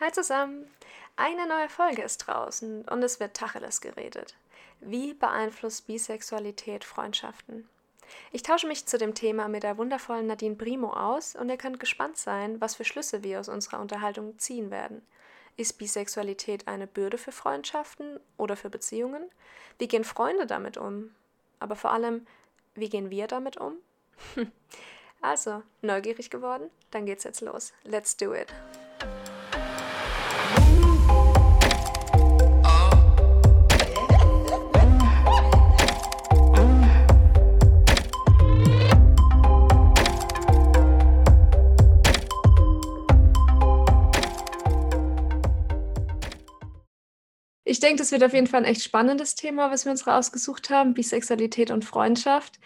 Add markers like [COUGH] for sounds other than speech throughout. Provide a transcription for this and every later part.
Hi zusammen! Eine neue Folge ist draußen und es wird Tacheles geredet. Wie beeinflusst Bisexualität Freundschaften? Ich tausche mich zu dem Thema mit der wundervollen Nadine Primo aus und ihr könnt gespannt sein, was für Schlüsse wir aus unserer Unterhaltung ziehen werden. Ist Bisexualität eine Bürde für Freundschaften oder für Beziehungen? Wie gehen Freunde damit um? Aber vor allem, wie gehen wir damit um? [LAUGHS] also, neugierig geworden? Dann geht's jetzt los. Let's do it! Ich denke, das wird auf jeden Fall ein echt spannendes Thema, was wir uns rausgesucht haben, Bisexualität und Freundschaft.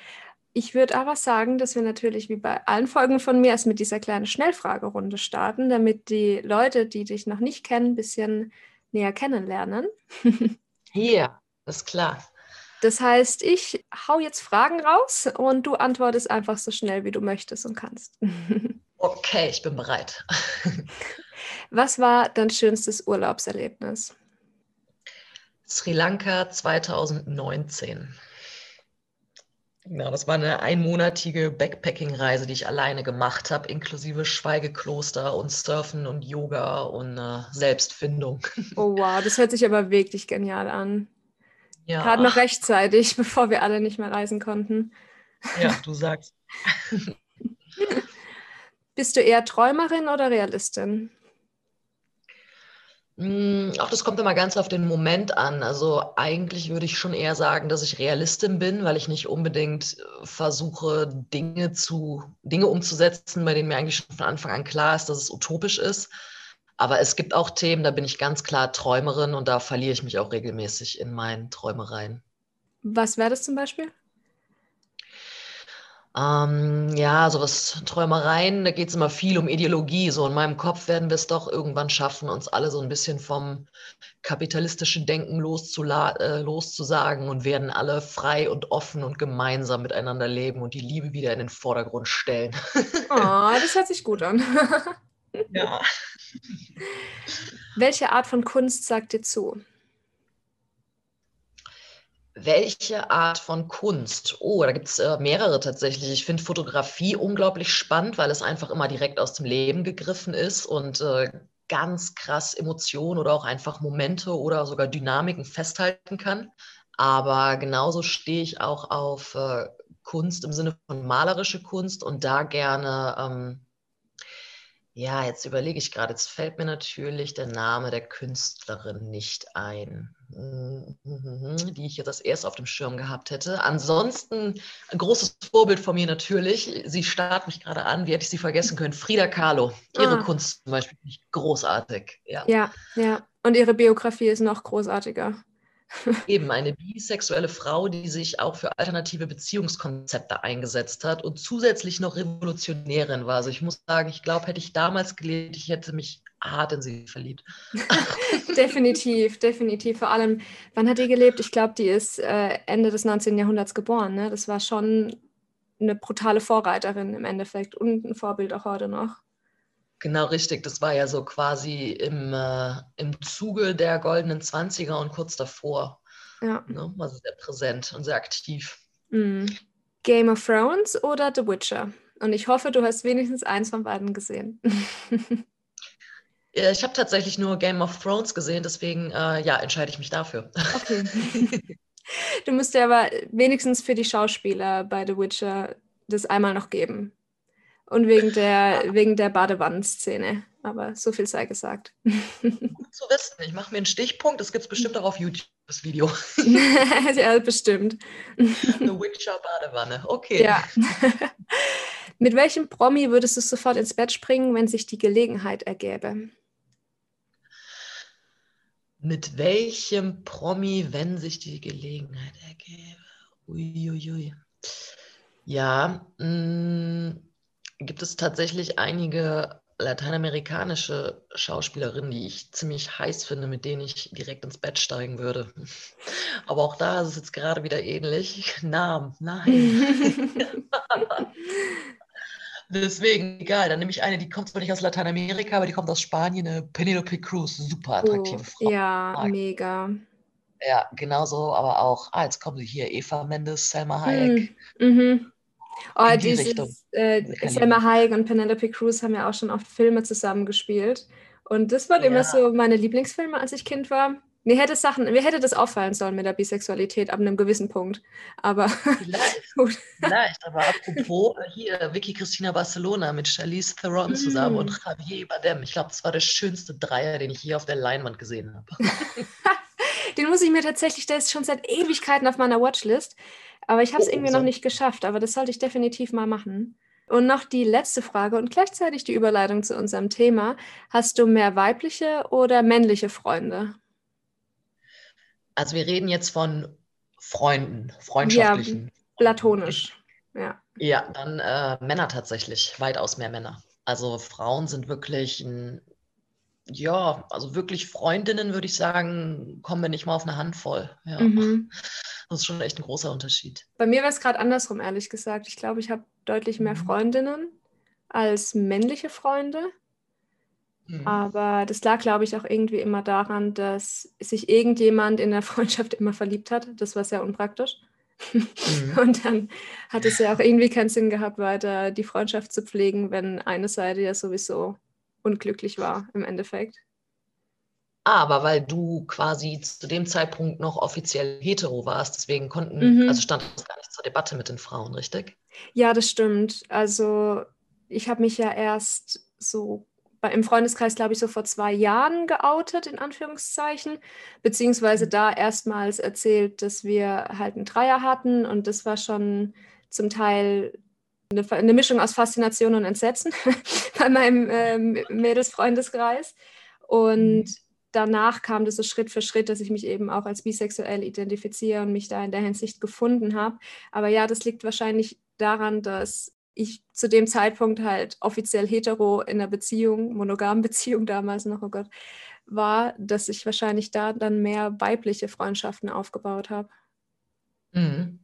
Ich würde aber sagen, dass wir natürlich wie bei allen Folgen von mir erst mit dieser kleinen Schnellfragerunde starten, damit die Leute, die dich noch nicht kennen, ein bisschen näher kennenlernen. Hier, ist klar. Das heißt, ich hau jetzt Fragen raus und du antwortest einfach so schnell, wie du möchtest und kannst. [LAUGHS] Okay, ich bin bereit. Was war dein schönstes Urlaubserlebnis? Sri Lanka 2019. Ja, das war eine einmonatige Backpacking-Reise, die ich alleine gemacht habe, inklusive Schweigekloster und Surfen und Yoga und äh, Selbstfindung. [LAUGHS] Oh wow, das hört sich aber wirklich genial an. Ja. Gerade noch rechtzeitig, [LAUGHS] bevor wir alle nicht mehr reisen konnten. Ja, du sagst. [LAUGHS] Bist du eher Träumerin oder Realistin? Hm, auch das kommt immer ganz auf den Moment an. Also eigentlich würde ich schon eher sagen, dass ich Realistin bin, weil ich nicht unbedingt äh, versuche, Dinge zu, Dinge umzusetzen, bei denen mir eigentlich schon von Anfang an klar ist, dass es utopisch ist. Aber es gibt auch Themen, da bin ich ganz klar Träumerin und da verliere ich mich auch regelmäßig in meinen Träumereien. Was wäre das zum Beispiel? Ähm, ja, sowas Träumereien, da geht es immer viel um Ideologie. So in meinem Kopf werden wir es doch irgendwann schaffen, uns alle so ein bisschen vom kapitalistischen Denken äh, loszusagen und werden alle frei und offen und gemeinsam miteinander leben und die Liebe wieder in den Vordergrund stellen. Oh, [LAUGHS] das hört sich gut an. ja. Welche Art von Kunst sagt dir zu? Welche Art von Kunst? Oh, da gibt es äh, mehrere tatsächlich. Ich finde Fotografie unglaublich spannend, weil es einfach immer direkt aus dem Leben gegriffen ist und äh, ganz krass Emotionen oder auch einfach Momente oder sogar Dynamiken festhalten kann. Aber genauso stehe ich auch auf äh, Kunst im Sinne von malerische Kunst und da gerne ähm, ja, jetzt überlege ich gerade, jetzt fällt mir natürlich der Name der Künstlerin nicht ein, mhm, die ich jetzt das erst auf dem Schirm gehabt hätte. Ansonsten ein großes Vorbild von mir natürlich. Sie starrt mich gerade an, wie hätte ich sie vergessen können? Frida Kahlo. Ihre ah. Kunst zum Beispiel großartig. Ja. ja, ja. Und ihre Biografie ist noch großartiger. Eben eine bisexuelle Frau, die sich auch für alternative Beziehungskonzepte eingesetzt hat und zusätzlich noch Revolutionärin war. Also ich muss sagen, ich glaube, hätte ich damals gelebt, ich hätte mich hart in sie verliebt. [LAUGHS] definitiv, definitiv. Vor allem, wann hat die gelebt? Ich glaube, die ist äh, Ende des 19. Jahrhunderts geboren. Ne? Das war schon eine brutale Vorreiterin im Endeffekt und ein Vorbild auch heute noch. Genau, richtig. Das war ja so quasi im, äh, im Zuge der goldenen Zwanziger und kurz davor. Ja. Ne? Also sehr präsent und sehr aktiv. Mm. Game of Thrones oder The Witcher? Und ich hoffe, du hast wenigstens eins von beiden gesehen. [LAUGHS] ich habe tatsächlich nur Game of Thrones gesehen, deswegen äh, ja, entscheide ich mich dafür. Okay. [LAUGHS] Du musst dir aber wenigstens für die Schauspieler bei The Witcher das einmal noch geben. Und wegen der, wegen der Badewannenszene. Aber so viel sei gesagt. [LAUGHS] Gut zu wissen. Ich mache mir einen Stichpunkt. Das gibt es bestimmt auch auf YouTube, das Video. [LAUGHS] ja, bestimmt. Eine Witcher Badewanne. Okay. Ja. [LAUGHS] Mit welchem Promi würdest du sofort ins Bett springen, wenn sich die Gelegenheit ergäbe? Mit welchem Promi, wenn sich die Gelegenheit ergäbe? Uiuiui. Ja, mh, mm, gibt es tatsächlich einige lateinamerikanische Schauspielerinnen, die ich ziemlich heiß finde, mit denen ich direkt ins Bett steigen würde. [LAUGHS] Aber auch da ist es jetzt gerade wieder ähnlich. [LAUGHS] Namen, nein. [LAUGHS] Deswegen, egal, dann nehme ich eine, die kommt zwar nicht aus Lateinamerika, aber die kommt aus Spanien, eine Penelope Cruz, super attraktive oh, Frau. Ja, Mag. mega. Ja, genauso, aber auch, ah, jetzt kommen sie hier, Eva Mendes, Selma Hayek. Mm, mhm. Oh, die dieses, äh, Selma Hayek und Penelope Cruz haben ja auch schon oft Filme zusammengespielt. Und das waren ja. immer so meine Lieblingsfilme, als ich Kind war. Mir hätte Sachen, mir hätte das auffallen sollen mit der Bisexualität ab einem gewissen Punkt. Aber vielleicht, [LAUGHS] vielleicht aber apropos äh, hier Vicky Christina Barcelona mit Charlize Theron mm. zusammen und Javier Bardem. Ich glaube, das war der schönste Dreier, den ich je auf der Leinwand gesehen habe. [LAUGHS] den muss ich mir tatsächlich, der ist schon seit Ewigkeiten auf meiner Watchlist. Aber ich habe es oh, irgendwie noch nicht geschafft. Aber das sollte ich definitiv mal machen. Und noch die letzte Frage und gleichzeitig die Überleitung zu unserem Thema. Hast du mehr weibliche oder männliche Freunde? Also wir reden jetzt von Freunden, freundschaftlichen. Ja, platonisch. Ja. Ja, dann äh, Männer tatsächlich, weitaus mehr Männer. Also Frauen sind wirklich ein, ja, also wirklich Freundinnen, würde ich sagen, kommen wir nicht mal auf eine Handvoll. Ja. Mhm. Das ist schon echt ein großer Unterschied. Bei mir war es gerade andersrum, ehrlich gesagt. Ich glaube, ich habe deutlich mehr mhm. Freundinnen als männliche Freunde. Mhm. Aber das lag, glaube ich, auch irgendwie immer daran, dass sich irgendjemand in der Freundschaft immer verliebt hat. Das war sehr unpraktisch. Mhm. [LAUGHS] Und dann hat es ja auch irgendwie keinen Sinn gehabt, weiter die Freundschaft zu pflegen, wenn eine Seite ja sowieso unglücklich war im Endeffekt. Aber weil du quasi zu dem Zeitpunkt noch offiziell hetero warst, deswegen konnten, mhm. also stand das gar nicht zur Debatte mit den Frauen, richtig? Ja, das stimmt. Also ich habe mich ja erst so im Freundeskreis, glaube ich, so vor zwei Jahren geoutet, in Anführungszeichen, beziehungsweise da erstmals erzählt, dass wir halt einen Dreier hatten und das war schon zum Teil eine, eine Mischung aus Faszination und Entsetzen [LAUGHS] bei meinem ähm, Mädelsfreundeskreis. Und mhm. danach kam das so Schritt für Schritt, dass ich mich eben auch als bisexuell identifiziere und mich da in der Hinsicht gefunden habe. Aber ja, das liegt wahrscheinlich daran, dass ich zu dem Zeitpunkt halt offiziell hetero in einer Beziehung, monogamen [LAUGHS] Beziehung damals noch, oh Gott, war, dass ich wahrscheinlich da dann mehr weibliche Freundschaften aufgebaut habe. Mhm.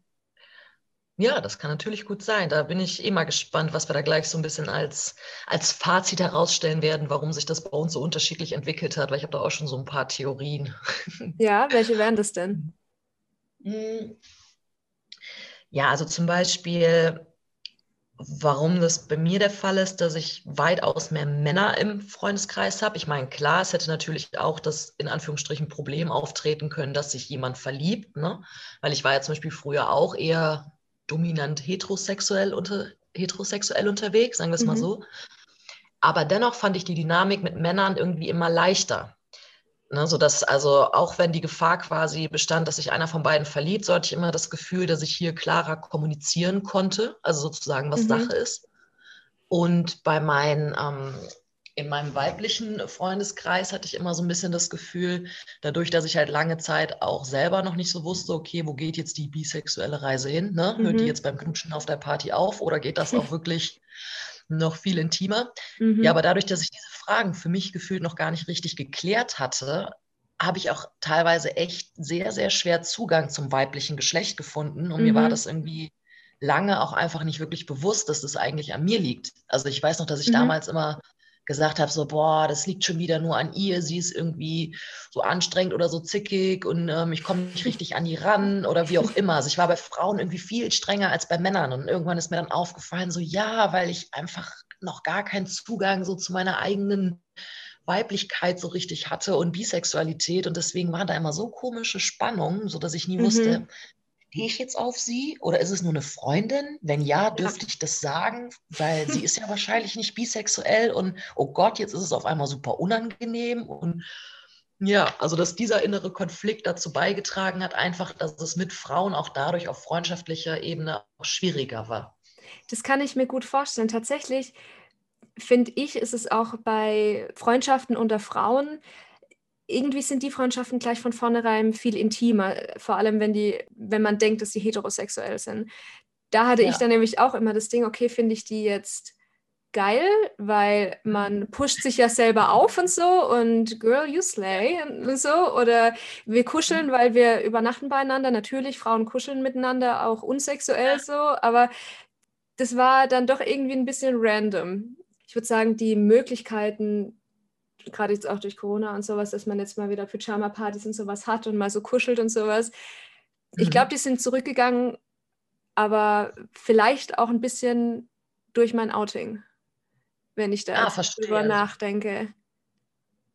Ja, das kann natürlich gut sein. Da bin ich eh mal gespannt, was wir da gleich so ein bisschen als, als Fazit herausstellen werden, warum sich das bei uns so unterschiedlich entwickelt hat, weil ich habe da auch schon so ein paar Theorien. [LAUGHS] Ja, welche wären das denn? Mhm. Ja, also zum Beispiel Warum das bei mir der Fall ist, dass ich weitaus mehr Männer im Freundeskreis habe. Ich meine, klar, es hätte natürlich auch das in Anführungsstrichen Problem auftreten können, dass sich jemand verliebt, ne? Weil ich war ja zum Beispiel früher auch eher dominant heterosexuell, unter, heterosexuell unterwegs, sagen wir es mhm. mal so. Aber dennoch fand ich die Dynamik mit Männern irgendwie immer leichter. Ne, sodass also auch wenn die Gefahr quasi bestand, dass sich einer von beiden verliebt, so hatte ich immer das Gefühl, dass ich hier klarer kommunizieren konnte, also sozusagen, was mhm. Sache ist. Und bei meinen, ähm, in meinem weiblichen Freundeskreis hatte ich immer so ein bisschen das Gefühl, dadurch, dass ich halt lange Zeit auch selber noch nicht so wusste, okay, wo geht jetzt die bisexuelle Reise hin? Ne? Mhm. Hört die mhm. jetzt beim Knutschen auf der Party auf oder geht das auch wirklich noch viel intimer. Mhm. Ja, aber dadurch, dass ich diese Fragen für mich gefühlt noch gar nicht richtig geklärt hatte, habe ich auch teilweise echt sehr, sehr schwer Zugang zum weiblichen Geschlecht gefunden. Und mhm. mir war mhm. das irgendwie lange auch einfach nicht wirklich bewusst, dass das eigentlich an mir liegt. Also ich weiß noch, dass ich mhm. damals immer gesagt habe, so, boah, das liegt schon wieder nur an ihr, sie ist irgendwie so anstrengend oder so zickig und ähm, ich komme nicht richtig an die ran oder wie auch immer. Also ich war bei Frauen irgendwie viel strenger als bei Männern und irgendwann ist mir dann aufgefallen, so ja, weil ich einfach noch gar keinen Zugang so zu meiner eigenen Weiblichkeit so richtig hatte und Bisexualität und deswegen war da immer so komische Spannung, so dass ich nie mhm. wusste, stehe ich jetzt auf sie oder ist es nur eine Freundin? Wenn ja, dürfte ich das sagen, weil sie ist ja wahrscheinlich nicht bisexuell und oh Gott, jetzt ist es auf einmal super unangenehm und ja, also dass dieser innere Konflikt dazu beigetragen hat, einfach, dass es mit Frauen auch dadurch auf freundschaftlicher Ebene auch schwieriger war. Das kann ich mir gut vorstellen. Tatsächlich finde ich, ist es auch bei Freundschaften unter Frauen irgendwie sind die Freundschaften gleich von vornherein viel intimer, vor allem wenn die, wenn man denkt, dass sie heterosexuell sind. Da hatte ja. ich dann nämlich auch immer das Ding, okay, finde ich die jetzt geil, weil man pusht sich ja selber auf und so und Girl, you slay und so. Oder wir kuscheln, mhm. weil wir übernachten beieinander. Natürlich, Frauen kuscheln miteinander, auch unsexuell so, aber das war dann doch irgendwie ein bisschen random. Ich würde sagen, die Möglichkeiten, gerade jetzt auch durch Corona und sowas, dass man jetzt mal wieder Pyjama-Partys und sowas hat und mal so kuschelt und sowas. Mhm. Ich glaube, die sind zurückgegangen, aber vielleicht auch ein bisschen durch mein Outing, wenn ich da ah, drüber nachdenke.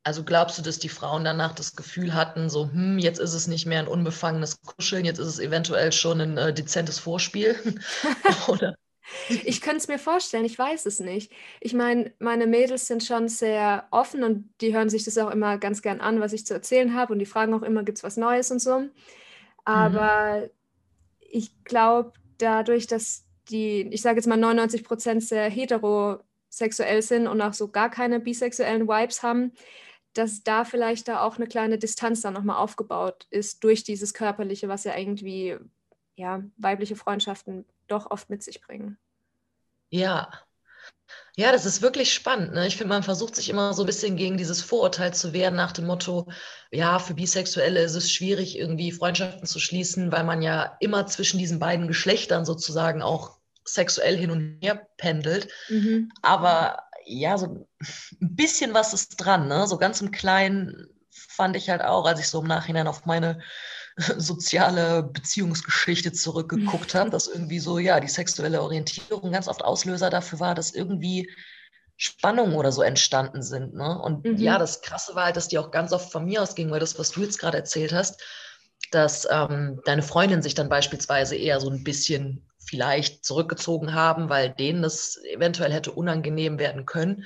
Also glaubst du, dass die Frauen danach das Gefühl hatten, so, hm, jetzt ist es nicht mehr ein unbefangenes Kuscheln, jetzt ist es eventuell schon ein äh, dezentes Vorspiel? [LAUGHS] [LAUGHS] Oder? Ich [LAUGHS] könnte es mir vorstellen, ich weiß es nicht. Ich meine, meine Mädels sind schon sehr offen und die hören sich das auch immer ganz gern an, was ich zu erzählen habe und die fragen auch immer, gibt es was Neues und so. Aber mhm. ich glaube, dadurch, dass die, ich sage jetzt mal 99 Prozent sehr heterosexuell sind und auch so gar keine bisexuellen Vibes haben, dass da vielleicht da auch eine kleine Distanz dann nochmal aufgebaut ist durch dieses Körperliche, was ja irgendwie ja, weibliche Freundschaften doch oft mit sich bringen. Ja. Ja, das ist wirklich spannend. Ne? Ich finde, man versucht sich immer so ein bisschen gegen dieses Vorurteil zu wehren nach dem Motto, ja, für Bisexuelle ist es schwierig, irgendwie Freundschaften zu schließen, weil man ja immer zwischen diesen beiden Geschlechtern sozusagen auch sexuell hin und her pendelt. Mhm. Aber ja, so ein bisschen was ist dran, ne? So ganz im Kleinen fand ich halt auch, als ich so im Nachhinein auf meine [LAUGHS] soziale Beziehungsgeschichte zurückgeguckt habe, [LAUGHS] dass irgendwie so, ja, die sexuelle Orientierung ganz oft Auslöser dafür war, dass irgendwie Spannungen oder so entstanden sind. Ne? Und mhm. ja, das Krasse war halt, dass die auch ganz oft von mir ausgingen, weil das, was du jetzt gerade erzählt hast, dass ähm, deine Freundin sich dann beispielsweise eher so ein bisschen vielleicht zurückgezogen haben, weil denen das eventuell hätte unangenehm werden können.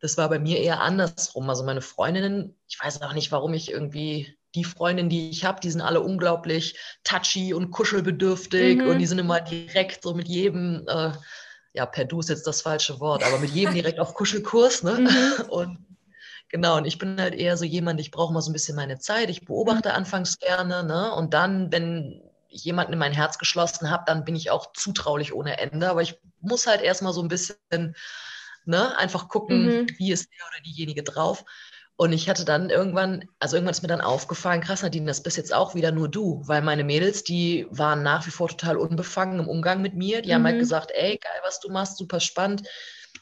Das war bei mir eher andersrum. Also meine Freundinnen, ich weiß auch nicht, warum ich irgendwie die Freundinnen, die ich habe, die sind alle unglaublich touchy und kuschelbedürftig mhm. und die sind immer direkt so mit jedem, äh, ja, per Du ist jetzt das falsche Wort, aber mit jedem direkt auf Kuschelkurs. Ne? Mhm. Und genau, und ich bin halt eher so jemand, ich brauche mal so ein bisschen meine Zeit. Ich beobachte mhm. anfangs gerne, ne? Und dann, wenn ich jemanden in mein Herz geschlossen habe, dann bin ich auch zutraulich ohne Ende. Aber ich muss halt erstmal so ein bisschen, ne, einfach gucken, mhm. wie ist der oder diejenige drauf. Und ich hatte dann irgendwann, also irgendwann ist mir dann aufgefallen, krass, Nadine, das bist jetzt auch wieder nur du, weil meine Mädels, die waren nach wie vor total unbefangen im Umgang mit mir. Die mhm. haben halt mhm. gesagt, ey, geil, was du machst, super spannend.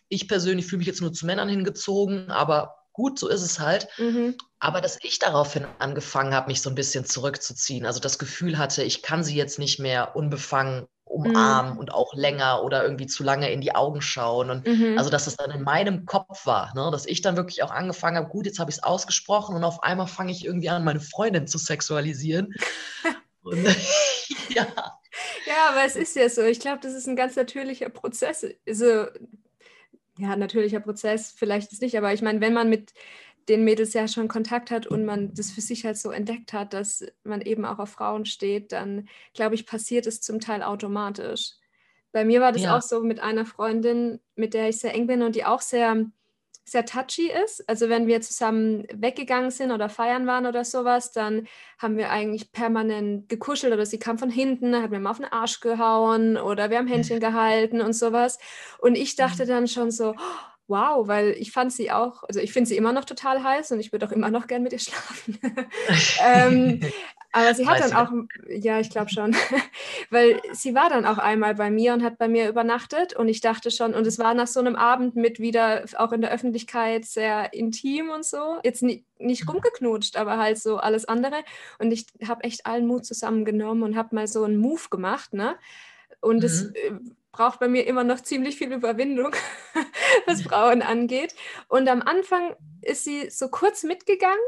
Ich persönlich fühle mich jetzt nur zu Männern hingezogen, aber gut, so ist es halt. Mhm. Aber dass ich daraufhin angefangen habe, mich so ein bisschen zurückzuziehen, also das Gefühl hatte, ich kann sie jetzt nicht mehr unbefangen umarmen mhm. und auch länger oder irgendwie zu lange in die Augen schauen. Und mhm. also, dass es dann in meinem Kopf war, ne? dass ich dann wirklich auch angefangen habe, gut, jetzt habe ich es ausgesprochen und auf einmal fange ich irgendwie an, meine Freundin zu sexualisieren. [LAUGHS] und, [LAUGHS] ja. Ja, aber es ist ja so. Ich glaube, das ist ein ganz natürlicher Prozess. Also, ja, natürlicher Prozess vielleicht ist nicht, aber ich meine, wenn man mit den Mädels ja schon Kontakt hat und man das für sich halt so entdeckt hat, dass man eben auch auf Frauen steht, dann glaube ich, passiert es zum Teil automatisch. Bei mir war das ja. auch so mit einer Freundin, mit der ich sehr eng bin und die auch sehr, sehr touchy ist. Also wenn wir zusammen weggegangen sind oder feiern waren oder sowas, dann haben wir eigentlich permanent gekuschelt oder sie kam von hinten, hat mir mal auf den Arsch gehauen oder wir haben Händchen gehalten und sowas. Und ich dachte dann schon so, oh, wow, weil ich fand sie auch, also ich finde sie immer noch total heiß und ich würde auch immer noch gern mit ihr schlafen. [LAUGHS] ähm, aber sie hat Weiß dann auch, ja, ich glaube schon, [LAUGHS] weil sie war dann auch einmal bei mir und hat bei mir übernachtet und ich dachte schon, und es war nach so einem Abend mit wieder auch in der Öffentlichkeit sehr intim und so, jetzt nie, nicht mhm. rumgeknutscht, aber halt so alles andere und ich habe echt allen Mut zusammengenommen und habe mal so einen Move gemacht, ne? Und es mhm. Äh, braucht bei mir immer noch ziemlich viel Überwindung, [LAUGHS] was Frauen angeht. Und am Anfang ist sie so kurz mitgegangen,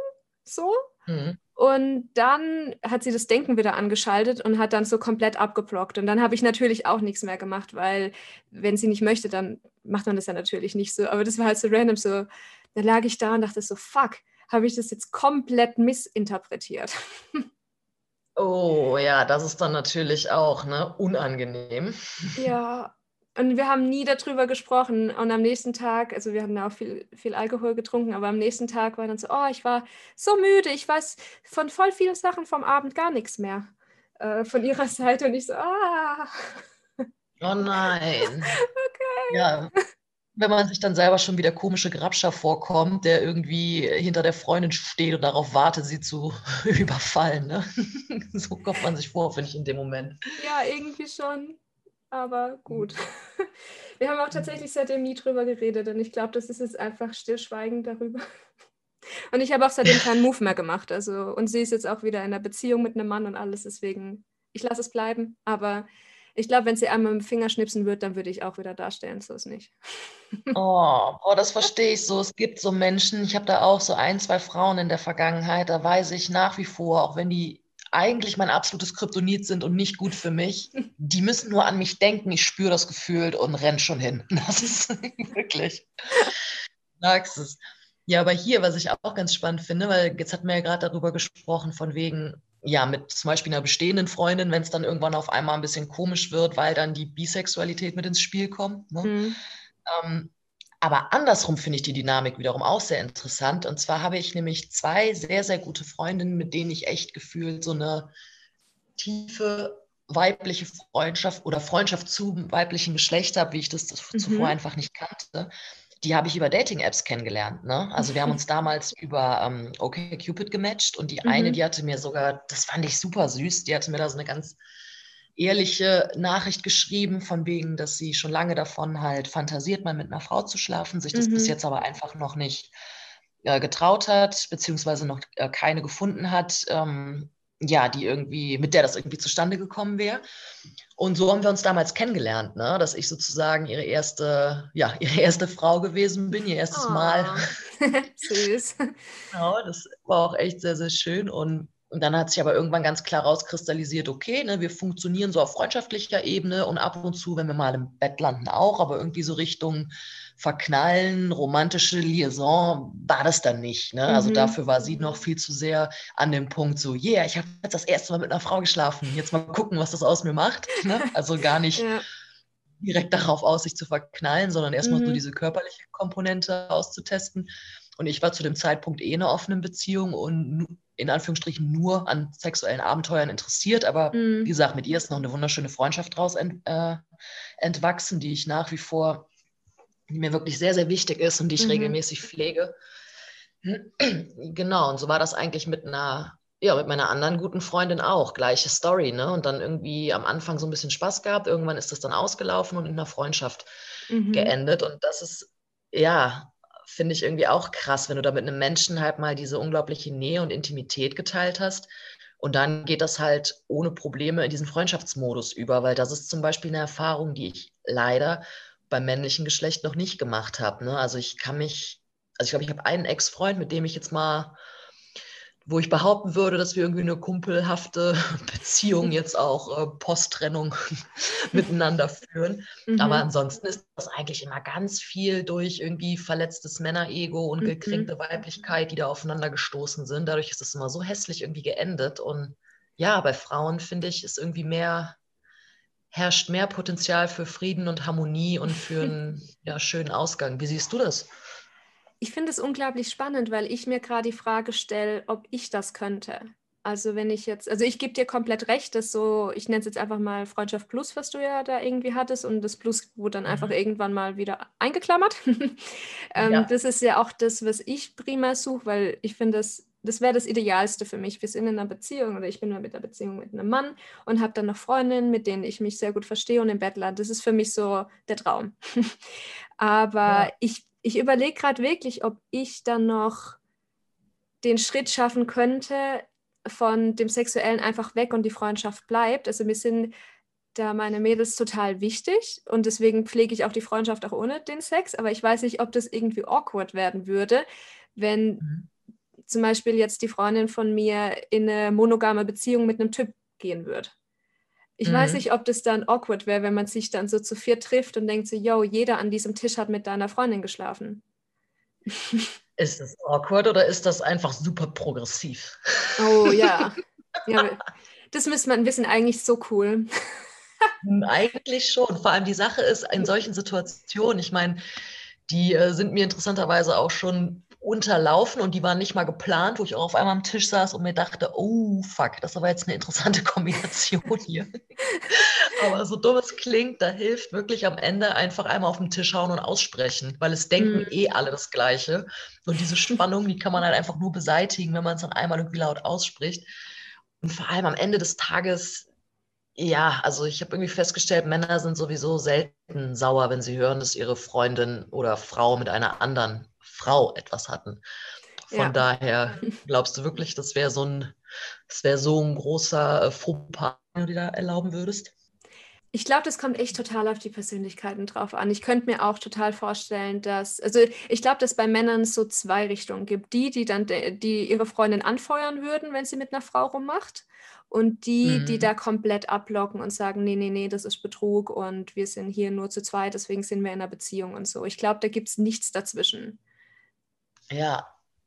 so. Mhm. Und dann hat sie das Denken wieder angeschaltet und hat dann so komplett abgeblockt. Und dann habe ich natürlich auch nichts mehr gemacht, weil wenn sie nicht möchte, dann macht man das ja natürlich nicht so. Aber das war halt so random, so. Da lag ich da und dachte so, fuck, habe ich das jetzt komplett missinterpretiert. [LAUGHS] Oh ja, das ist dann natürlich auch ne, unangenehm. [LAUGHS] Ja, und wir haben nie darüber gesprochen. Und am nächsten Tag, also wir haben ja auch viel, viel Alkohol getrunken, aber am nächsten Tag war dann so, oh, ich war so müde, ich weiß von voll vielen Sachen vom Abend gar nichts mehr äh, von ihrer [LAUGHS] Seite. Und ich so, ah. Oh nein. [LAUGHS] Okay. Ja, wenn man sich dann selber schon wie der komische Grabscher vorkommt, der irgendwie hinter der Freundin steht und darauf wartet, sie zu [LAUGHS] überfallen. Ne? [LAUGHS] so kommt man sich vor, finde ich, in dem Moment. Ja, irgendwie schon. aber gut. [LAUGHS] Wir haben auch tatsächlich seitdem nie drüber geredet und ich glaube, das ist jetzt einfach stillschweigend darüber. Und ich habe auch seitdem keinen Move mehr gemacht. Also, und sie ist jetzt auch wieder in einer Beziehung mit einem Mann und alles, deswegen, ich lasse es bleiben. Aber ich glaube, wenn sie einmal mit dem Finger schnipsen wird, dann würde ich auch wieder darstellen, so ist nicht. Oh, oh, das verstehe ich so. Es gibt so Menschen, ich habe da auch so ein, zwei Frauen in der Vergangenheit, da weiß ich nach wie vor, auch wenn die eigentlich mein absolutes Kryptonit sind und nicht gut für mich, die müssen nur an mich denken, ich spüre das Gefühl und renne schon hin. [LAUGHS] Das ist [LAUGHS] wirklich. Sagst es. Ja, aber hier, was ich auch ganz spannend finde, weil jetzt hatten wir ja gerade darüber gesprochen, von wegen, ja, mit zum Beispiel einer bestehenden Freundin, wenn es dann irgendwann auf einmal ein bisschen komisch wird, weil dann die Bisexualität mit ins Spiel kommt. Ne? Mhm. Ähm, aber andersrum finde ich die Dynamik wiederum auch sehr interessant. Und zwar habe ich nämlich zwei sehr, sehr gute Freundinnen, mit denen ich echt gefühlt so eine tiefe weibliche Freundschaft oder Freundschaft zu weiblichen Geschlecht habe, wie ich das, das mhm. zuvor einfach nicht kannte die habe ich über Dating-Apps kennengelernt. Ne? Also wir haben uns damals über ähm, OkCupid gematcht und die mhm. eine, die hatte mir sogar, das fand ich super süß, die hatte mir da so eine ganz ehrliche Nachricht geschrieben, von wegen, dass sie schon lange davon halt fantasiert, mal mit einer Frau zu schlafen, sich das mhm. bis jetzt aber einfach noch nicht äh, getraut hat, beziehungsweise noch äh, keine gefunden hat. Ähm, ja, die irgendwie, mit der das irgendwie zustande gekommen wäre. Und so haben wir uns damals kennengelernt, ne? dass ich sozusagen ihre erste, ja, [LAUGHS] ihre erste Frau gewesen bin, ihr erstes oh. Mal. [LAUGHS] Süß. ja, das war auch echt sehr, sehr schön. Und, und dann hat sich aber irgendwann ganz klar rauskristallisiert, okay, ne, wir funktionieren so auf freundschaftlicher Ebene und ab und zu, wenn wir mal im Bett landen, auch, aber irgendwie so Richtung Verknallen, romantische Liaison war das dann nicht. Ne? Also mhm. dafür war sie noch viel zu sehr an dem Punkt so, yeah, ich habe jetzt das erste Mal mit einer Frau geschlafen, jetzt mal gucken, was das aus mir macht. Ne? Also gar nicht ja. direkt darauf aus, sich zu verknallen, sondern erstmal mhm. so diese körperliche Komponente auszutesten. Und ich war zu dem Zeitpunkt eh in einer offenen Beziehung und in Anführungsstrichen nur an sexuellen Abenteuern interessiert. Aber mhm. wie gesagt, mit ihr ist noch eine wunderschöne Freundschaft draus ent, äh, entwachsen, die ich nach wie vor die mir wirklich sehr, sehr wichtig ist und die ich mhm. regelmäßig pflege. [CLEARS THROAT] Genau, und so war das eigentlich mit einer, ja, mit meiner anderen guten Freundin auch. Gleiche Story, ne? Und dann irgendwie am Anfang so ein bisschen Spaß gehabt, irgendwann ist das dann ausgelaufen und in einer Freundschaft mhm. geendet. Und das ist, ja, finde ich irgendwie auch krass, wenn du da mit einem Menschen halt mal diese unglaubliche Nähe und Intimität geteilt hast. Und dann geht das halt ohne Probleme in diesen Freundschaftsmodus über, weil das ist zum Beispiel eine Erfahrung, die ich leider beim männlichen Geschlecht noch nicht gemacht habe. Ne? Also ich kann mich, also ich glaube, ich habe einen Ex-Freund, mit dem ich jetzt mal, wo ich behaupten würde, dass wir irgendwie eine kumpelhafte [LAUGHS] Beziehung jetzt auch äh, Posttrennung [LAUGHS] miteinander führen. Mhm. Aber ansonsten ist das eigentlich immer ganz viel durch irgendwie verletztes Männerego und mhm. gekränkte Weiblichkeit, die da aufeinander gestoßen sind. Dadurch ist es immer so hässlich irgendwie geendet. Und ja, bei Frauen finde ich, ist irgendwie mehr herrscht mehr Potenzial für Frieden und Harmonie und für [LAUGHS] einen ja, schönen Ausgang. Wie siehst du das? Ich finde es unglaublich spannend, weil ich mir gerade die Frage stelle, ob ich das könnte. Also wenn ich jetzt, also ich gebe dir komplett recht, dass so, ich nenne es jetzt einfach mal Freundschaft Plus, was du ja da irgendwie hattest und das Plus wurde dann einfach mhm. irgendwann mal wieder eingeklammert. [LAUGHS] ähm, ja. Das ist ja auch das, was ich prima suche, weil ich finde das das wäre das Idealste für mich. Wir sind in einer Beziehung oder ich bin mit einer Beziehung mit einem Mann und habe dann noch Freundinnen, mit denen ich mich sehr gut verstehe und im Bett lande. Das ist für mich so der Traum. [LAUGHS] Aber ja. ich, ich überlege gerade wirklich, ob ich dann noch den Schritt schaffen könnte, von dem Sexuellen einfach weg und die Freundschaft bleibt. Also mir sind da meine Mädels total wichtig und deswegen pflege ich auch die Freundschaft auch ohne den Sex. Aber ich weiß nicht, ob das irgendwie awkward werden würde, wenn mhm zum Beispiel jetzt die Freundin von mir in eine monogame Beziehung mit einem Typ gehen wird. Ich mhm. weiß nicht, ob das dann awkward wäre, wenn man sich dann so zu vier trifft und denkt so, yo, jeder an diesem Tisch hat mit deiner Freundin geschlafen. [LAUGHS] Ist das awkward oder ist das einfach super progressiv? Oh ja. [LAUGHS] ja das müsste man wissen, eigentlich so cool. [LAUGHS] Hm, eigentlich schon. Vor allem die Sache ist, in solchen Situationen, ich meine, die äh, sind mir interessanterweise auch schon unterlaufen und die waren nicht mal geplant, wo ich auch auf einmal am Tisch saß und mir dachte, oh fuck, das aber jetzt eine interessante [LAUGHS] Kombination hier. aber so dumm es klingt, da hilft wirklich am Ende einfach einmal auf den Tisch hauen und aussprechen, weil es denken mhm. eh alle das Gleiche. Und diese Spannung, die kann man halt einfach nur beseitigen, wenn man es dann einmal irgendwie laut ausspricht. Und vor allem am Ende des Tages Ja, also ich habe irgendwie festgestellt, Männer sind sowieso selten sauer, wenn sie hören, dass ihre Freundin oder Frau mit einer anderen Frau etwas hatten. Von ja. daher [LAUGHS] glaubst du wirklich, das wäre so ein, das wäre so ein großer äh, Fauxpas, den du dir da erlauben würdest? Ich glaube, das kommt echt total auf die Persönlichkeiten drauf an. Ich könnte mir auch total vorstellen, dass, also ich glaube, dass bei Männern so zwei Richtungen gibt. Die, die dann, die ihre Freundin anfeuern würden, wenn sie mit einer Frau rummacht. Und die, mhm. die da komplett ablocken und sagen, nee, nee, nee, das ist Betrug und wir sind hier nur zu zweit, deswegen sind wir in einer Beziehung und so. Ich glaube, da gibt es nichts dazwischen. Ja,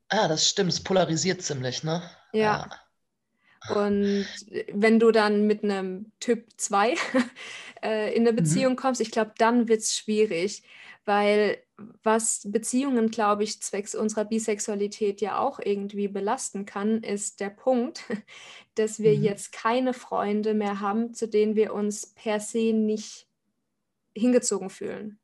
ah, das stimmt, es polarisiert ziemlich, ne? ja. ja. Und wenn du dann mit einem Typ 2 [LAUGHS] äh, in eine mhm. Beziehung mhm. kommst, ich glaube, dann wird es schwierig, weil was Beziehungen, glaube ich, zwecks unserer Bisexualität ja auch irgendwie belasten kann, ist der Punkt, [LAUGHS] dass wir mhm. jetzt keine Freunde mehr haben, zu denen wir uns per se nicht hingezogen fühlen.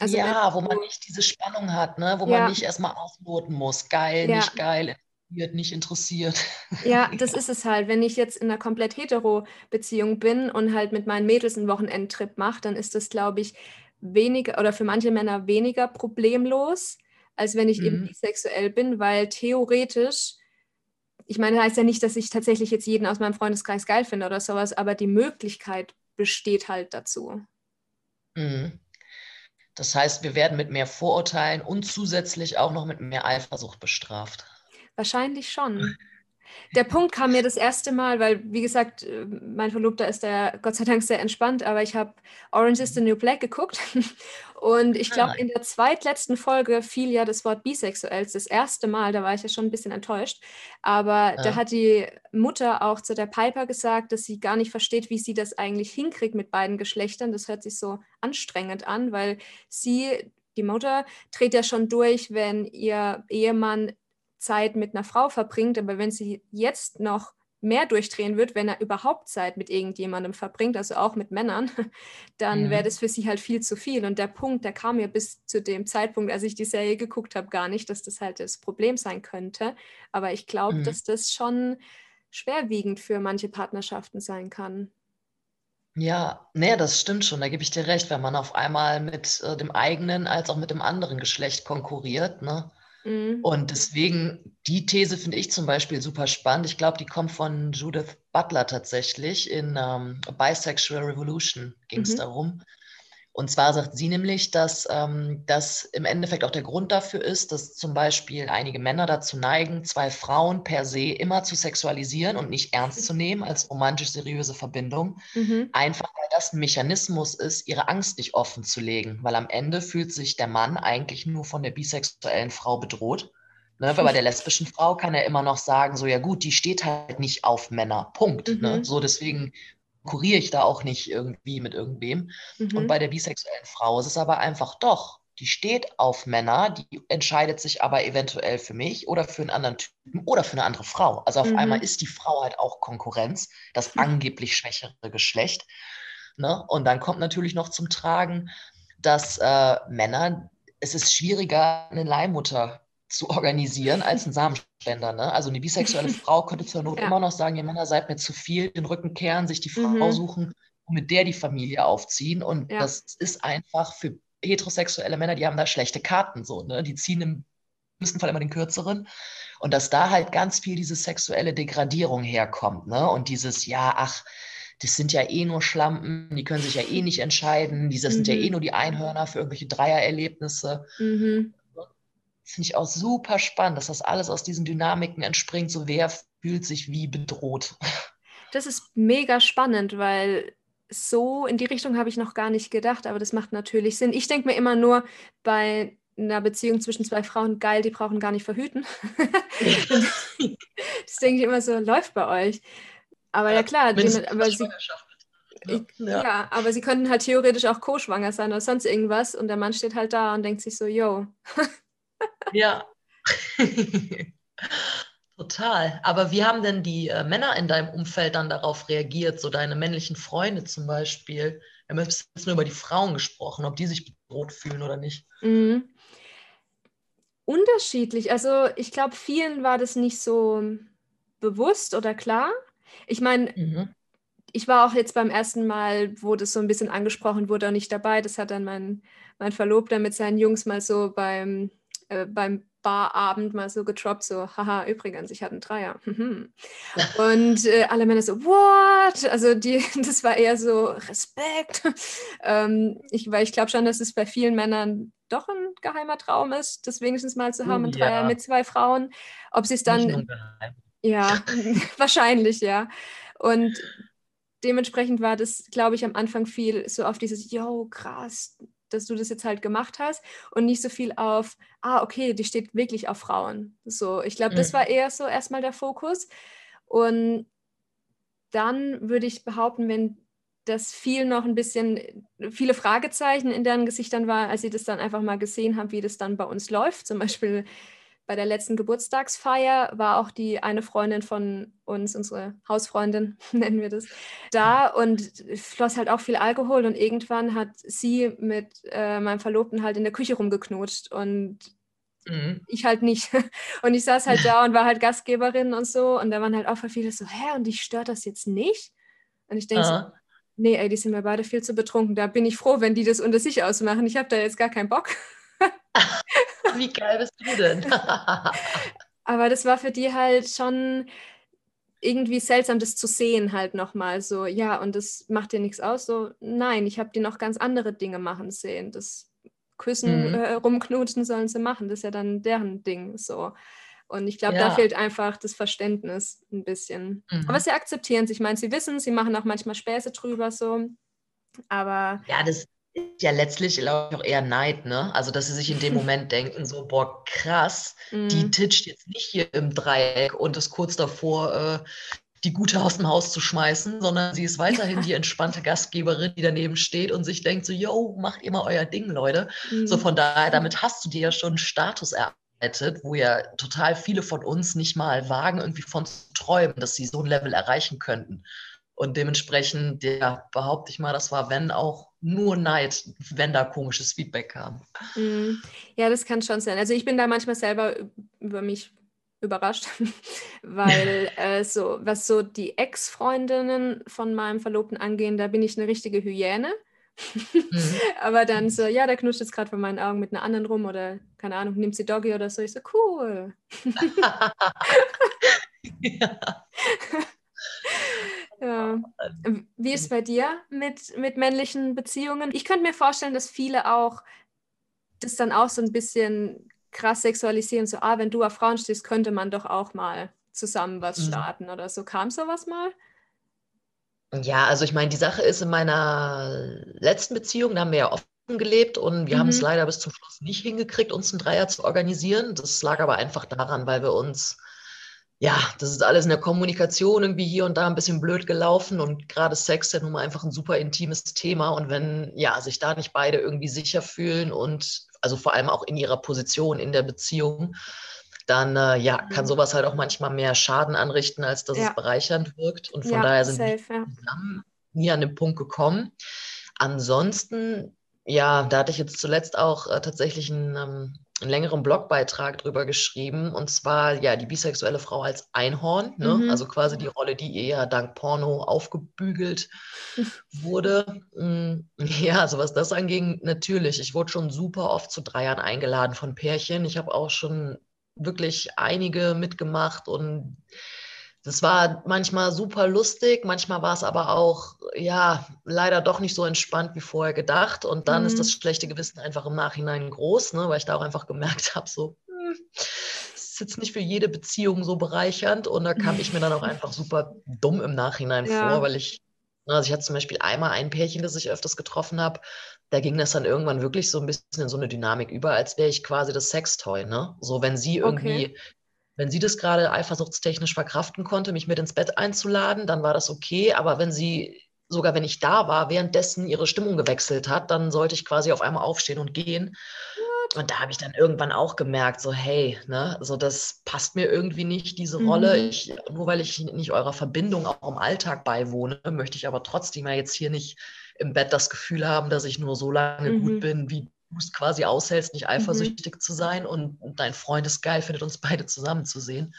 Also ja, wo man nicht diese Spannung hat, ne? wo ja. man nicht erstmal ausloten muss. Geil, ja. nicht geil, interessiert, nicht interessiert. Ja, [LAUGHS] das ist es halt. Wenn ich jetzt in einer komplett hetero Beziehung bin und halt mit meinen Mädels einen Wochenendtrip mache, dann ist das, glaube ich, weniger oder für manche Männer weniger problemlos, als wenn ich mhm. eben bisexuell bin, weil theoretisch, ich meine, das heißt ja nicht, dass ich tatsächlich jetzt jeden aus meinem Freundeskreis geil finde oder sowas, aber die Möglichkeit besteht halt dazu. Mhm. Das heißt, wir werden mit mehr Vorurteilen und zusätzlich auch noch mit mehr Eifersucht bestraft. Wahrscheinlich schon. Der Punkt kam mir das erste Mal, weil, wie gesagt, äh, mein Verlobter ist da Gott sei Dank sehr entspannt, aber ich habe Orange is the New Black geguckt [LAUGHS] und ich glaube, ah. in der zweitletzten Folge fiel ja das Wort bisexuell das erste Mal, da war ich ja schon ein bisschen enttäuscht, aber ja. da hat die Mutter auch zu der Piper gesagt, dass sie gar nicht versteht, wie sie das eigentlich hinkriegt mit beiden Geschlechtern. Das hört sich so anstrengend an, weil sie die Mutter dreht ja schon durch, wenn ihr Ehemann Zeit mit einer Frau verbringt, aber wenn sie jetzt noch mehr durchdrehen wird, wenn er überhaupt Zeit mit irgendjemandem verbringt, also auch mit Männern, [LAUGHS] dann mhm. wäre das für sie halt viel zu viel. Und der Punkt, der kam mir bis zu dem Zeitpunkt, als ich die Serie geguckt habe, gar nicht, dass das halt das Problem sein könnte. Aber ich glaube, mhm. dass das schon schwerwiegend für manche Partnerschaften sein kann. Ja, nee, das stimmt schon, da gebe ich dir recht, wenn man auf einmal mit äh, dem eigenen als auch mit dem anderen Geschlecht konkurriert, ne? Mhm. Und deswegen, die These finde ich zum Beispiel super spannend. Ich glaube, die kommt von Judith Butler tatsächlich. In ähm, Bisexual Revolution ging es mhm. darum. Und zwar sagt sie nämlich, dass ähm, das im Endeffekt auch der Grund dafür ist, dass zum Beispiel einige Männer dazu neigen, zwei Frauen per se immer zu sexualisieren und nicht ernst zu nehmen als romantisch-seriöse Verbindung. Mhm. Einfach weil das ein Mechanismus ist, ihre Angst nicht offen zu legen. Weil am Ende fühlt sich der Mann eigentlich nur von der bisexuellen Frau bedroht. Ne, weil bei der lesbischen Frau kann er immer noch sagen, so ja gut, die steht halt nicht auf Männer. Punkt. Ne? Mhm. Ne? So deswegen kuriere ich da auch nicht irgendwie mit irgendwem. Mhm. Und bei der bisexuellen Frau ist es aber einfach doch. Die steht auf Männer, die entscheidet sich aber eventuell für mich oder für einen anderen Typen oder für eine andere Frau. Also auf mhm. einmal ist die Frau halt auch Konkurrenz, das angeblich schwächere Geschlecht. Ne? Und dann kommt natürlich noch zum Tragen, dass äh, Männer, es ist schwieriger, eine Leihmutter zu organisieren als ein Samenspender. Ne? Also eine bisexuelle [LAUGHS] Frau könnte zur Not ja. immer noch sagen, ihr Männer seid mir zu viel, den Rücken kehren, sich die Frau mhm. suchen und mit der die Familie aufziehen. Und ja. das ist einfach für heterosexuelle Männer, die haben da schlechte Karten so, ne? Die ziehen im besten Fall immer den kürzeren. Und dass da halt ganz viel diese sexuelle Degradierung herkommt, ne? Und dieses, ja, ach, das sind ja eh nur Schlampen, die können sich ja eh nicht entscheiden, diese mhm. sind ja eh mhm. nur die Einhörner für irgendwelche Dreiererlebnisse. Mhm finde ich auch super spannend, dass das alles aus diesen Dynamiken entspringt. So wer fühlt sich wie bedroht. Das ist mega spannend, weil so in die Richtung habe ich noch gar nicht gedacht, aber das macht natürlich Sinn. Ich denke mir immer nur bei einer Beziehung zwischen zwei Frauen, geil, die brauchen gar nicht verhüten. [LAUGHS] das denke ich immer so, läuft bei euch. Aber ja, ja klar, die, aber sie, ich, ja. ja. aber sie könnten halt theoretisch auch co-schwanger sein oder sonst irgendwas und der Mann steht halt da und denkt sich so, yo, ja. [LAUGHS] Total. Aber wie haben denn die äh, Männer in deinem Umfeld dann darauf reagiert, so deine männlichen Freunde zum Beispiel? Wir haben jetzt nur über die Frauen gesprochen, ob die sich bedroht fühlen oder nicht. Mhm. Unterschiedlich. Also ich glaube, vielen war das nicht so bewusst oder klar. Ich meine, mhm. ich war auch jetzt beim ersten Mal, wo das so ein bisschen angesprochen wurde, auch nicht dabei. Das hat dann mein, mein Verlobter mit seinen Jungs mal so beim, äh, beim Barabend mal so getroppt, so, haha, übrigens, ich hatte einen Dreier. [LAUGHS] und äh, alle Männer so, what? Also die, [LAUGHS] das war eher so Respekt. [LAUGHS] ähm, ich, weil ich glaube schon, dass es bei vielen Männern doch ein geheimer Traum ist, das wenigstens mal zu haben, ein ja. Dreier mit zwei Frauen. Ob sie es dann. Ja, wahrscheinlich, ja. Und dementsprechend war das, glaube ich, am Anfang viel so auf dieses, yo, krass, dass du das jetzt halt gemacht hast und nicht so viel auf, ah, okay, die steht wirklich auf Frauen. So, ich glaube, mhm. das war eher so erstmal der Fokus. Und dann würde ich behaupten, wenn das viel noch ein bisschen, viele Fragezeichen in deren Gesichtern war, als sie das dann einfach mal gesehen haben, wie das dann bei uns läuft. Zum Beispiel bei der letzten Geburtstagsfeier war auch die eine Freundin von uns, unsere Hausfreundin [LAUGHS] nennen wir das, da und floss halt auch viel Alkohol und irgendwann hat sie mit äh, meinem Verlobten halt in der Küche rumgeknutscht und mhm. ich halt nicht. [LAUGHS] Und ich saß halt [LAUGHS] da und war halt Gastgeberin und so und da waren halt auch viele so, hä, und dich stört das jetzt nicht? Und ich denke so, nee, ey, die sind mir beide viel zu betrunken. Da bin ich froh, wenn die das unter sich ausmachen. Ich habe da jetzt gar keinen Bock. Wie geil bist du denn? [LAUGHS] Aber das war für die halt schon irgendwie seltsam, das zu sehen halt nochmal so, ja, und das macht dir nichts aus. So, nein, ich habe die noch ganz andere Dinge machen sehen. Das Küssen, mhm. äh, rumknutschen sollen sie machen. Das ist ja dann deren Ding so. Und ich glaube, ja. da fehlt einfach das Verständnis ein bisschen. Mhm. Aber sie akzeptieren sich. Ich meine, sie wissen, sie machen auch manchmal Späße drüber so. Aber. Ja, das, ja letztlich, glaube ich, auch eher Neid, ne? Also, dass sie sich in dem [LAUGHS] Moment denken, so, boah, krass, mm. die mhm. titscht jetzt nicht hier im Dreieck und ist kurz davor, äh, die Gute aus dem Haus zu schmeißen, sondern sie ist weiterhin [LAUGHS] die entspannte Gastgeberin, die daneben steht und sich denkt so, yo, macht mal euer Ding, Leute. Mm. So von daher, damit hast du dir ja schon einen Status erarbeitet, wo ja total viele von uns nicht mal wagen, irgendwie von zu träumen, dass sie so ein Level erreichen könnten. Und dementsprechend, ja, behaupte ich mal, das war, wenn auch nur Neid, wenn da komisches Feedback kam. Mm. Ja, das kann schon sein. Also ich bin da manchmal selber über mich überrascht, [LAUGHS] weil äh, so, was so die Ex-Freundinnen von meinem Verlobten angehen, da bin ich eine richtige Hyäne. mhm. [LAUGHS] Aber dann so, ja, der knutscht jetzt gerade vor meinen Augen mit einer anderen rum oder keine Ahnung, nimmt sie Doggy oder so. Ich so, cool. [LAUGHS] ja. Ja. Wie ist es bei dir mit, mit männlichen Beziehungen? Ich könnte mir vorstellen, dass viele auch das dann auch so ein bisschen krass sexualisieren, so, ah, wenn du auf Frauen stehst, könnte man doch auch mal zusammen was mhm. starten mhm. oder so. Kam sowas mal? Ja, also ich meine, die Sache ist in meiner letzten Beziehung, da haben wir ja offen gelebt und wir mhm. haben es leider bis zum Schluss nicht hingekriegt, uns einen Dreier zu organisieren. Das lag aber einfach daran, weil wir uns ja, das ist alles in der Kommunikation irgendwie hier und da ein bisschen blöd gelaufen und gerade Sex ist ja nun mal einfach ein super intimes Thema und wenn ja sich da nicht beide irgendwie sicher fühlen und also vor allem auch in ihrer Position in der Beziehung, dann äh, ja, kann mhm. sowas halt auch manchmal mehr Schaden anrichten, als dass ja. es bereichernd wirkt und von ja, daher sind safe, wir zusammen nie an den Punkt gekommen. Ansonsten, ja, da hatte ich jetzt zuletzt auch äh, tatsächlich ein ähm, einen längeren Blogbeitrag drüber geschrieben. Und zwar, ja, die bisexuelle Frau als Einhorn, ne? Mhm. also quasi die Rolle, die eher dank Porno aufgebügelt [LAUGHS] wurde. Mm, [LAUGHS] ja, also was das anging, natürlich. Ich wurde schon super oft zu Dreiern eingeladen von Pärchen. Ich habe auch schon wirklich einige mitgemacht und das war manchmal super lustig, manchmal war es aber auch, ja, leider doch nicht so entspannt wie vorher gedacht. Und dann mhm. ist das schlechte Gewissen einfach im Nachhinein groß, ne, weil ich da auch einfach gemerkt [LAUGHS] habe, so, hm, ist jetzt nicht für jede Beziehung so bereichernd. Und da kam ich mir dann auch [LAUGHS] einfach super dumm im Nachhinein ja. vor, weil ich, ne, also ich hatte zum Beispiel einmal ein Pärchen, das ich öfters getroffen habe, da ging das dann irgendwann wirklich so ein bisschen in so eine Dynamik über, als wäre ich quasi das Sextoy, ne? So, wenn sie irgendwie okay wenn sie das gerade eifersuchtstechnisch verkraften konnte, mich mit ins Bett einzuladen, dann war das okay. Aber wenn sie, sogar wenn ich da war, währenddessen ihre Stimmung gewechselt hat, dann sollte ich quasi auf einmal aufstehen und gehen. Und da habe ich dann irgendwann auch gemerkt, so hey, ne, so das passt mir irgendwie nicht, diese Rolle. Mhm. Ich, nur weil ich nicht eurer Verbindung auch im Alltag beiwohne, möchte ich aber trotzdem ja jetzt hier nicht im Bett das Gefühl haben, dass ich nur so lange mhm. gut bin, wie du es quasi aushältst, nicht mhm. eifersüchtig mhm. zu sein und dein Freund ist geil findet, uns beide zusammenzusehen.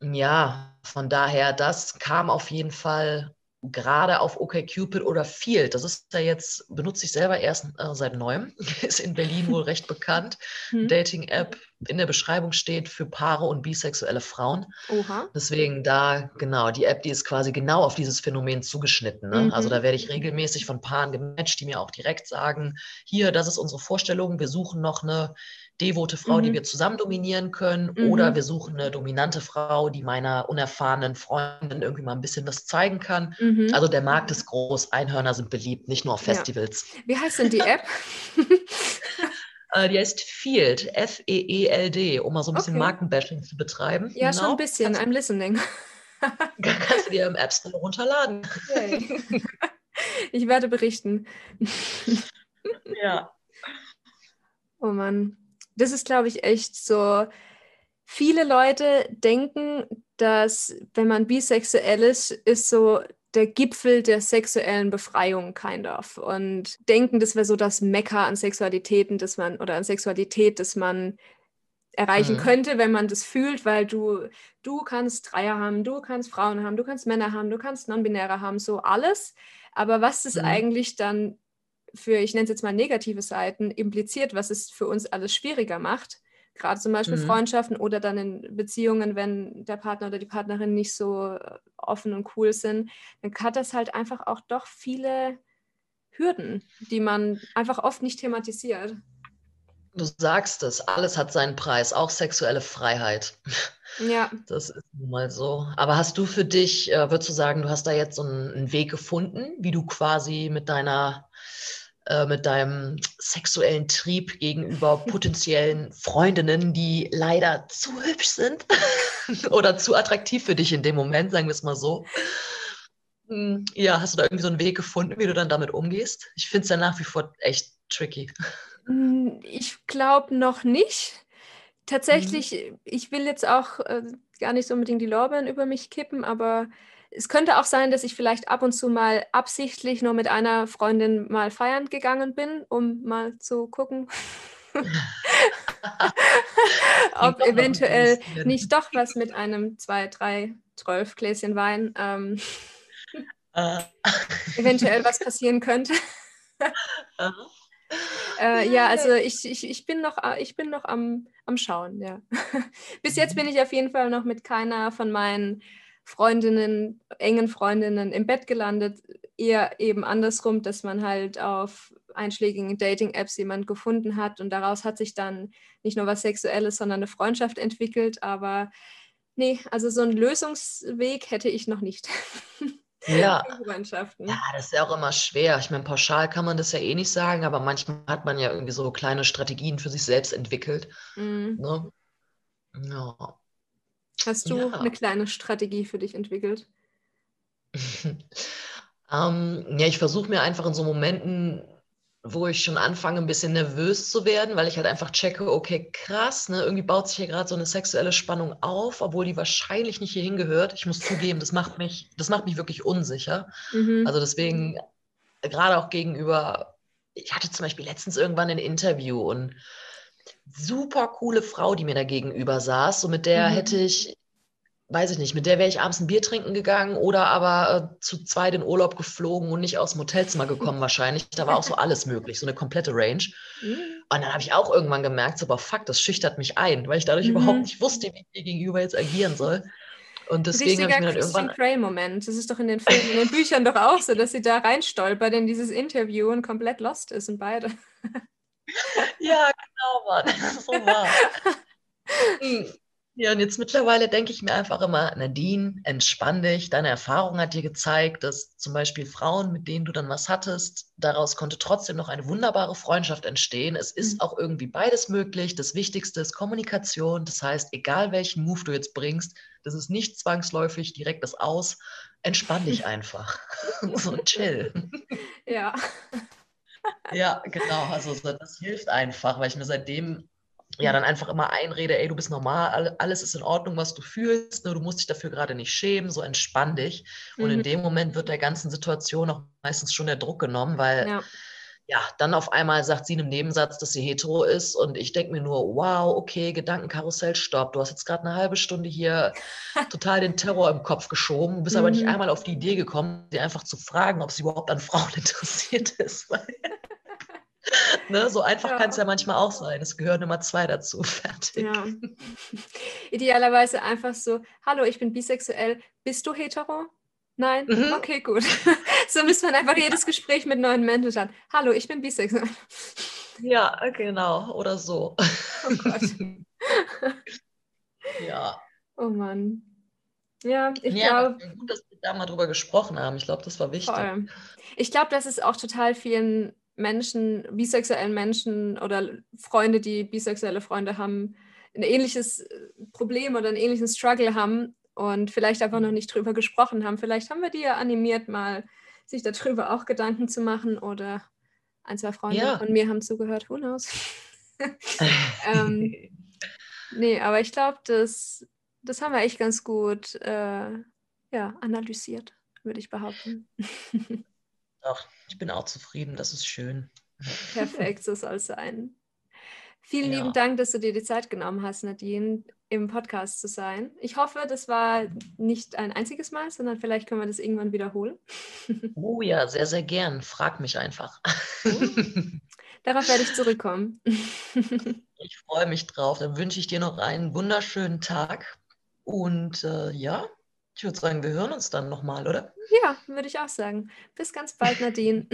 Ja, von daher, das kam auf jeden Fall gerade auf OkCupid oder Field, das ist ja jetzt, benutze ich selber erst äh, seit neuem, [LAUGHS] ist in Berlin wohl recht bekannt. Hm. Dating-App in der Beschreibung steht für Paare und bisexuelle Frauen. Oha. Deswegen da, genau, die App, die ist quasi genau auf dieses Phänomen zugeschnitten. Ne? Mhm. Also da werde ich regelmäßig von Paaren gematcht, die mir auch direkt sagen, hier, das ist unsere Vorstellung, wir suchen noch eine devote Frau, mhm. die wir zusammen dominieren können, mhm. oder wir suchen eine dominante Frau, die meiner unerfahrenen Freundin irgendwie mal ein bisschen was zeigen kann. Mhm. Also der Markt ist groß, Einhörner sind beliebt, nicht nur auf Festivals. Ja. Wie heißt denn die App? [LAUGHS] Äh, die heißt Field, F-E-E-L-D, um mal so ein bisschen okay. Markenbashing zu betreiben. Ja, genau. schon ein bisschen, kannst, I'm listening. [LAUGHS] kannst du dir im App Store runterladen. Okay. [LAUGHS] Ich werde berichten. Ja. Oh Mann das ist, glaube ich, echt so. Viele Leute denken, dass wenn man bisexuell ist, ist so der Gipfel der sexuellen Befreiung, kind of. Und denken, das wäre so das Mekka an Sexualitäten, das man, oder an Sexualität, das man erreichen mhm. könnte, wenn man das fühlt, weil du, du kannst Dreier haben, du kannst Frauen haben, du kannst Männer haben, du kannst Non-Binäre haben, so alles. Aber was das mhm. eigentlich dann für, ich nenne es jetzt mal negative Seiten, impliziert, was es für uns alles schwieriger macht. Gerade zum Beispiel mhm. Freundschaften oder dann in Beziehungen, wenn der Partner oder die Partnerin nicht so äh, offen und cool sind, dann hat das halt einfach auch doch viele Hürden, die man einfach oft nicht thematisiert. Du sagst es, alles hat seinen Preis, auch sexuelle Freiheit. Ja. [LAUGHS] Das ist nun mal so. Aber hast du für dich, äh, würdest du sagen, du hast da jetzt so einen, einen Weg gefunden, wie du quasi mit deiner äh, mit deinem sexuellen Trieb gegenüber potenziellen Freundinnen, die leider zu hübsch sind [LAUGHS] oder zu attraktiv für dich in dem Moment, sagen wir es mal so. Hm, ja, hast du da irgendwie so einen Weg gefunden, wie du dann damit umgehst? Ich finde es ja nach wie vor echt tricky. Hm, ich glaube noch nicht. Tatsächlich, mhm. ich will jetzt auch äh, gar nicht so unbedingt die Lorbeeren über mich kippen, aber es könnte auch sein, dass ich vielleicht ab und zu mal absichtlich nur mit einer Freundin mal feiern gegangen bin, um mal zu gucken, [LAUGHS] ob eventuell nicht doch was mit einem zwei, drei, zwölf Gläschen Wein ähm, uh. [LAUGHS] eventuell was passieren könnte. uh. Äh, ja, also ich, ich, ich bin noch, ich bin noch am, am Schauen, ja. [LAUGHS] Bis jetzt mhm. bin ich auf jeden Fall noch mit keiner von meinen Freundinnen, engen Freundinnen im Bett gelandet. Eher eben andersrum, dass man halt auf einschlägigen Dating-Apps jemand gefunden hat und daraus hat sich dann nicht nur was Sexuelles, sondern eine Freundschaft entwickelt. Aber nee, also so einen Lösungsweg hätte ich noch nicht. [LAUGHS] Ja. [LAUGHS] ja, das ist ja auch immer schwer. Ich meine, pauschal kann man das ja eh nicht sagen, aber manchmal hat man ja irgendwie so kleine Strategien für sich selbst entwickelt. Mhm. Ne? Ja. Hast du ja. eine kleine Strategie für dich entwickelt? [LAUGHS] ähm, ja, ich versuche mir einfach in so Momenten, wo ich schon anfange, ein bisschen nervös zu werden, weil ich halt einfach checke, okay, krass, ne, irgendwie baut sich hier gerade so eine sexuelle Spannung auf, obwohl die wahrscheinlich nicht hier hingehört. Ich muss zugeben, das macht mich, das macht mich wirklich unsicher. Mhm. Also deswegen, gerade auch gegenüber, ich hatte zum Beispiel letztens irgendwann ein Interview und super coole Frau, die mir da gegenüber saß. So mit der mhm. hätte ich, weiß ich nicht, mit der wäre ich abends ein Bier trinken gegangen oder aber äh, zu zweit in Urlaub geflogen und nicht aus dem Hotelzimmer gekommen [LAUGHS] wahrscheinlich. Da war auch so alles möglich, so eine komplette Range. Mhm. Und dann habe ich auch irgendwann gemerkt, so, aber fuck, das schüchtert mich ein, weil ich dadurch mhm. überhaupt nicht wusste, wie ich ihr gegenüber jetzt agieren soll. Und deswegen habe ich mir dann irgendwann... Grey-Moment. Das ist doch in den Filmen, den Büchern doch auch so, dass sie da reinstolpert in dieses Interview und komplett lost ist und beide. [LAUGHS] [LAUGHS] ja, genau, Mann. [LAUGHS] So war. Hm. Ja, und jetzt mittlerweile denke ich mir einfach immer, Nadine, entspann dich. Deine Erfahrung hat dir gezeigt, dass zum Beispiel Frauen, mit denen du dann was hattest, daraus konnte trotzdem noch eine wunderbare Freundschaft entstehen. Es ist mhm. auch irgendwie beides möglich. Das Wichtigste ist Kommunikation. Das heißt, egal welchen Move du jetzt bringst, das ist nicht zwangsläufig direkt das Aus. Entspann dich [LAUGHS] einfach. so chill. Ja. Ja, genau. Also das hilft einfach, weil ich mir seitdem ja dann einfach immer einrede, ey, du bist normal, alles ist in Ordnung, was du fühlst, ne? du musst dich dafür gerade nicht schämen, so entspann dich. Und mhm. in dem Moment wird der ganzen Situation auch meistens schon der Druck genommen, weil ja. Ja, dann auf einmal sagt sie in einem Nebensatz, dass sie hetero ist und ich denke mir nur, wow, okay, Gedankenkarussell, stopp. Du hast jetzt gerade eine halbe Stunde hier [LAUGHS] total den Terror im Kopf geschoben, bist mhm. aber nicht mhm. einmal auf die Idee gekommen, sie einfach zu fragen, ob sie überhaupt an Frauen [LAUGHS] interessiert ist. [LAUGHS] ne, so einfach ja. kann es ja manchmal auch sein. Es gehören immer zwei dazu. Fertig. Ja. Idealerweise einfach so, hallo, ich bin bisexuell, bist du hetero? Nein? Mhm. Okay, gut. So müsste man einfach jedes Gespräch mit neuen Menschen starten. Hallo, ich bin bisexuell. Ja, genau. Oder so. Oh Gott. [LAUGHS] ja. Oh Mann. Ja, ich ja, glaube. Gut, dass wir da mal drüber gesprochen haben. Ich glaube, das war wichtig. Voll. Ich glaube, dass es auch total vielen Menschen, bisexuellen Menschen oder Freunde, die bisexuelle Freunde haben, ein ähnliches Problem oder einen ähnlichen Struggle haben, und vielleicht einfach noch mhm. nicht drüber gesprochen haben. Vielleicht haben wir die ja animiert, mal sich darüber auch Gedanken zu machen oder ein, zwei Freunde ja. von mir haben zugehört, who knows. [LAUGHS] ähm, nee, aber ich glaube, das, das haben wir echt ganz gut äh, ja, analysiert, würde ich behaupten. [LAUGHS] Doch, ich bin auch zufrieden, das ist schön. Perfekt, so soll es sein. Vielen ja. lieben Dank, dass du dir die Zeit genommen hast, Nadine, im Podcast zu sein. Ich hoffe, das war nicht ein einziges Mal, sondern vielleicht können wir das irgendwann wiederholen. [LAUGHS] Oh ja, sehr, sehr gern. Frag mich einfach. [LAUGHS] Darauf werde ich zurückkommen. [LAUGHS] ich freue mich drauf. Dann wünsche ich dir noch einen wunderschönen Tag. Und äh, ja, ich würde sagen, wir hören uns dann nochmal, oder? Ja, würde ich auch sagen. Bis ganz bald, Nadine.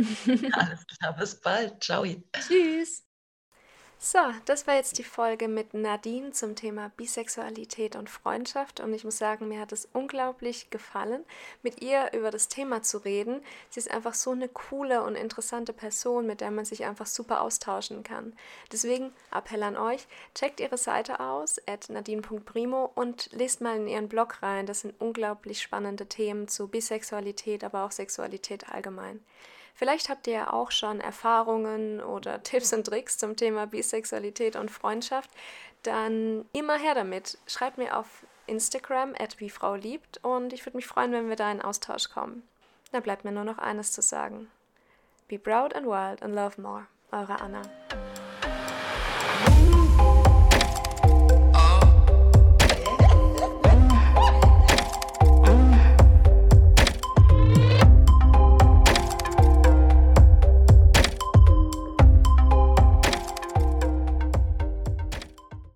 Alles klar, bis bald. Ciao. Tschüss. So, das war jetzt die Folge mit Nadine zum Thema Bisexualität und Freundschaft und ich muss sagen, mir hat es unglaublich gefallen, mit ihr über das Thema zu reden. Sie ist einfach so eine coole und interessante Person, mit der man sich einfach super austauschen kann. Deswegen Appell an euch, checkt ihre Seite aus, at nadine.primo und lest mal in ihren Blog rein. Das sind unglaublich spannende Themen zu Bisexualität, aber auch Sexualität allgemein. Vielleicht habt ihr ja auch schon Erfahrungen oder [LAUGHS] Tipps und Tricks zum Thema Bisexualität und Freundschaft. Dann immer her damit. Schreibt mir auf Instagram, at wie Frau liebt, und ich würde mich freuen, wenn wir da in Austausch kommen. Da bleibt mir nur noch eines zu sagen. Be proud and wild and love more. Eure Anna.